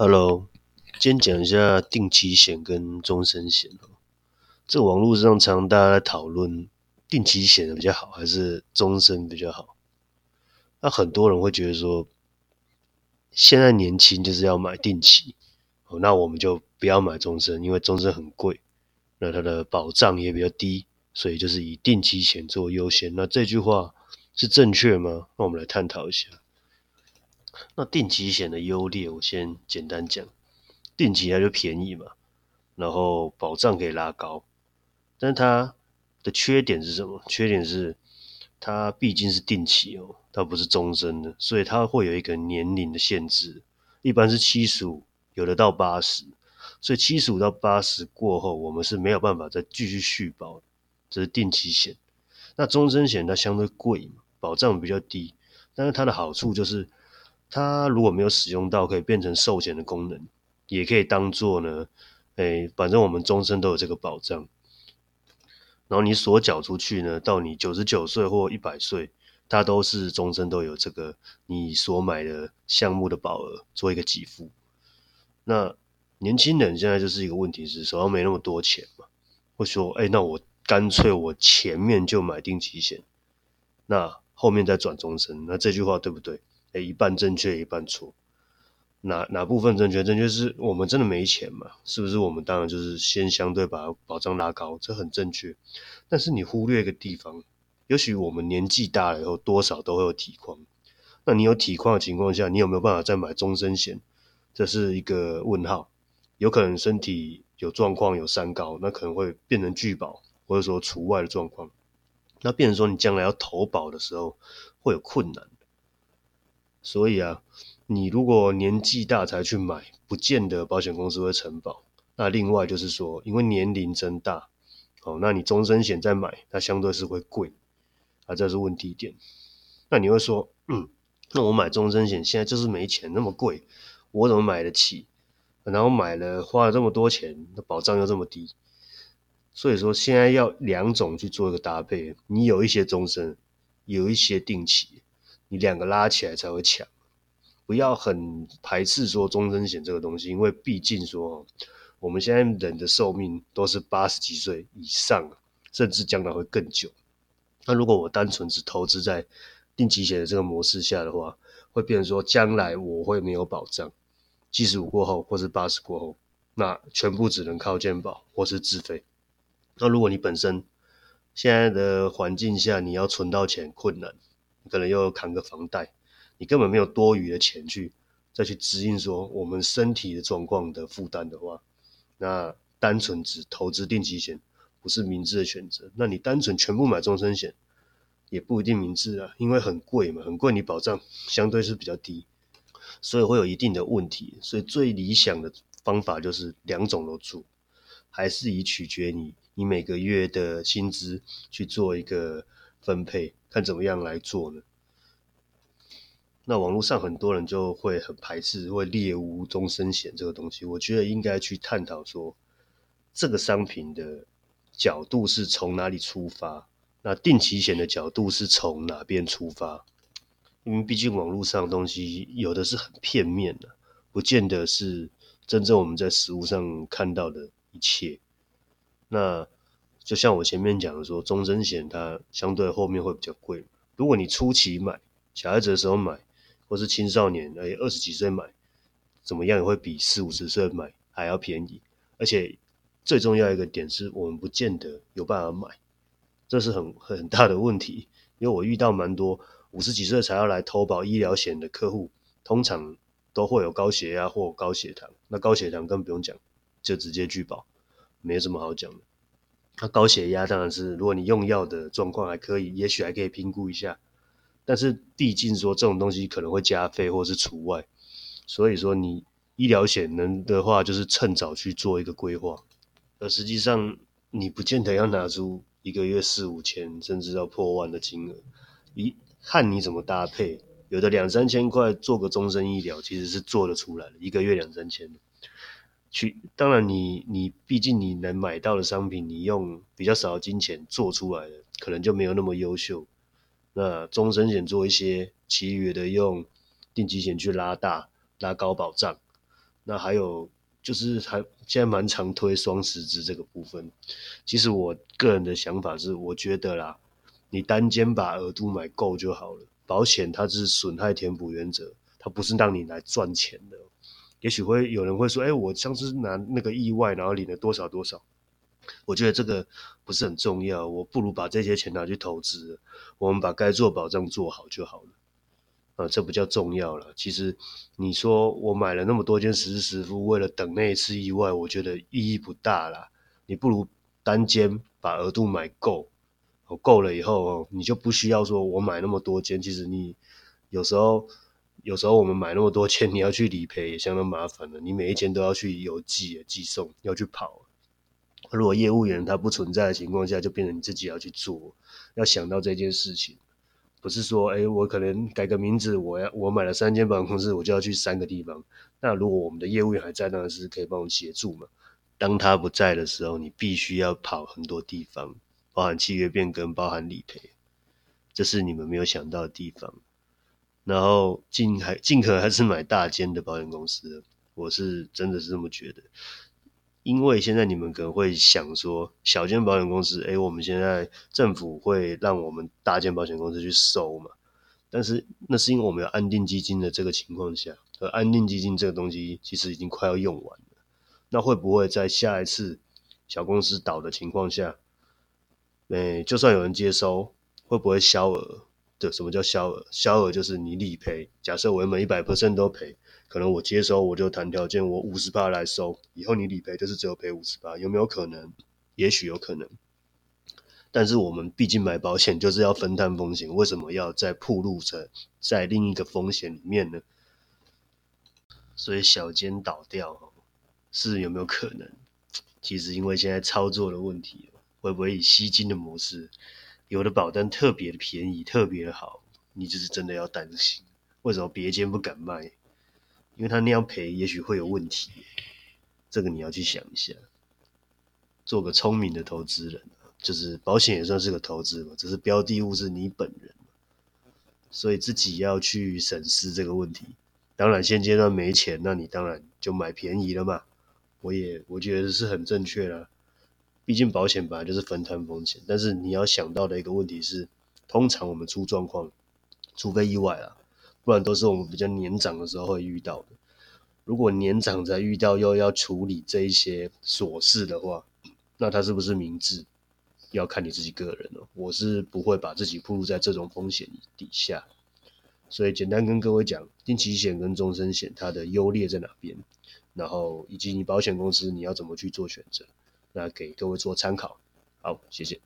Hello，今天讲一下定期险跟终身险哦。这网络上常大家在讨论定期险比较好，还是终身比较好？那很多人会觉得说，现在年轻就是要买定期哦，那我们就不要买终身，因为终身很贵，那它的保障也比较低，所以就是以定期险做优先。那这句话是正确吗？那我们来探讨一下。那定期险的优劣，我先简单讲。定期它就便宜嘛，然后保障可以拉高，但是它的缺点是什么？缺点是它毕竟是定期哦，它不是终身的，所以它会有一个年龄的限制，一般是七十五，有的到八十，所以七十五到八十过后，我们是没有办法再继续续保，这是定期险。那终身险它相对贵嘛，保障比较低，但是它的好处就是。它如果没有使用到，可以变成寿险的功能，也可以当做呢，哎，反正我们终身都有这个保障。然后你所缴出去呢，到你九十九岁或一百岁，它都是终身都有这个你所买的项目的保额做一个给付。那年轻人现在就是一个问题是手上没那么多钱嘛，会说，哎，那我干脆我前面就买定期险，那后面再转终身，那这句话对不对？诶，一半正确，一半错。哪哪部分正确？正确是我们真的没钱嘛？是不是？我们当然就是先相对把保障拉高，这很正确。但是你忽略一个地方，也许我们年纪大了以后，多少都会有体况。那你有体况的情况下，你有没有办法再买终身险？这是一个问号。有可能身体有状况，有三高，那可能会变成拒保，或者说除外的状况。那变成说你将来要投保的时候会有困难。所以啊，你如果年纪大才去买，不见得保险公司会承保。那另外就是说，因为年龄增大，哦，那你终身险再买，它相对是会贵啊，这是问题点。那你会说，嗯，那我买终身险现在就是没钱，那么贵，我怎么买得起？然后买了花了这么多钱，那保障又这么低，所以说现在要两种去做一个搭配，你有一些终身，有一些定期。你两个拉起来才会强，不要很排斥说终身险这个东西，因为毕竟说我们现在人的寿命都是八十几岁以上，甚至将来会更久。那如果我单纯只投资在定期险的这个模式下的话，会变成说将来我会没有保障，七十五过后或是八十过后，那全部只能靠健保或是自费。那如果你本身现在的环境下你要存到钱困难。可能又扛个房贷，你根本没有多余的钱去再去指引说我们身体的状况的负担的话，那单纯只投资定期险不是明智的选择。那你单纯全部买终身险也不一定明智啊，因为很贵嘛，很贵，你保障相对是比较低，所以会有一定的问题。所以最理想的方法就是两种都做，还是以取决你你每个月的薪资去做一个分配。看怎么样来做呢？那网络上很多人就会很排斥，会猎污终身险这个东西。我觉得应该去探讨说，这个商品的角度是从哪里出发？那定期险的角度是从哪边出发？因为毕竟网络上的东西有的是很片面的，不见得是真正我们在实物上看到的一切。那就像我前面讲的说，终身险它相对后面会比较贵。如果你初期买，小孩子的时候买，或是青少年，哎，二十几岁买，怎么样也会比四五十岁买还要便宜。而且最重要一个点是，我们不见得有办法买，这是很很大的问题。因为我遇到蛮多五十几岁才要来投保医疗险的客户，通常都会有高血压或高血糖。那高血糖更不用讲，就直接拒保，没什么好讲的。那高血压当然是，如果你用药的状况还可以，也许还可以评估一下。但是毕竟说这种东西可能会加费或是除外，所以说你医疗险能的话，就是趁早去做一个规划。而实际上你不见得要拿出一个月四五千，甚至要破万的金额，一看你怎么搭配。有的两三千块做个终身医疗，其实是做得出来的，一个月两三千。去，当然你你毕竟你能买到的商品，你用比较少的金钱做出来的，可能就没有那么优秀。那终身险做一些，其余的用定期险去拉大拉高保障，那还有就是还现在蛮常推双十支这个部分。其实我个人的想法是，我觉得啦，你单间把额度买够就好了。保险它是损害填补原则，它不是让你来赚钱的。也许会有人会说，哎，我上次拿那个意外，然后领了多少多少。我觉得这个不是很重要，我不如把这些钱拿去投资，我们把该做保障做好就好了。啊，这不叫重要了。其实你说我买了那么多间实时实付，为了等那一次意外，我觉得意义不大啦。你不如单间把额度买够，够了以后，你就不需要说我买那么多间。其实你有时候，有时候我们买那么多签，你要去理赔也相当麻烦了。你每一签都要去邮寄、寄送，要去跑。如果业务员他不存在的情况下，就变成你自己要去做，要想到这件事情，不是说，哎，我可能改个名字，我要我买了三间保险公司，我就要去三个地方。那如果我们的业务员还在，当然是可以帮我协助嘛。当他不在的时候，你必须要跑很多地方，包含契约变更，包含理赔，这是你们没有想到的地方。然后尽还尽可能还是买大间的保险公司，我是真的是这么觉得。因为现在你们可能会想说，小间保险公司，哎，我们现在政府会让我们大间保险公司去收嘛？但是那是因为我们有安定基金的这个情况下，而安定基金这个东西其实已经快要用完了。那会不会在下一次小公司倒的情况下，哎，就算有人接收，会不会销额？的什么叫销额？销额就是你理赔，假设我原本一百 percent 都赔。可能我接收我就谈条件，我五十八来收，以后你理赔就是只有赔五十八，有没有可能？也许有可能，但是我们毕竟买保险就是要分担风险，为什么要在铺路在在另一个风险里面呢？所以小间倒掉是有没有可能？其实因为现在操作的问题，会不会以吸金的模式，有的保单特别的便宜，特别的好，你就是真的要担心，为什么别间不敢卖？因为他那样赔，也许会有问题，这个你要去想一下。做个聪明的投资人，就是保险也算是个投资嘛，只是标的物是你本人，所以自己要去审视这个问题。当然现阶段没钱，那你当然就买便宜了嘛。我也我觉得是很正确的，毕竟保险本来就是分摊风险。但是你要想到的一个问题是，通常我们出状况，除非意外啊。不然都是我们比较年长的时候会遇到的。如果年长才遇到又要处理这一些琐事的话，那他是不是明智？要看你自己个人了。我是不会把自己暴露在这种风险底下。所以简单跟各位讲，定期险跟终身险它的优劣在哪边，然后以及你保险公司你要怎么去做选择，那给各位做参考。好，谢谢。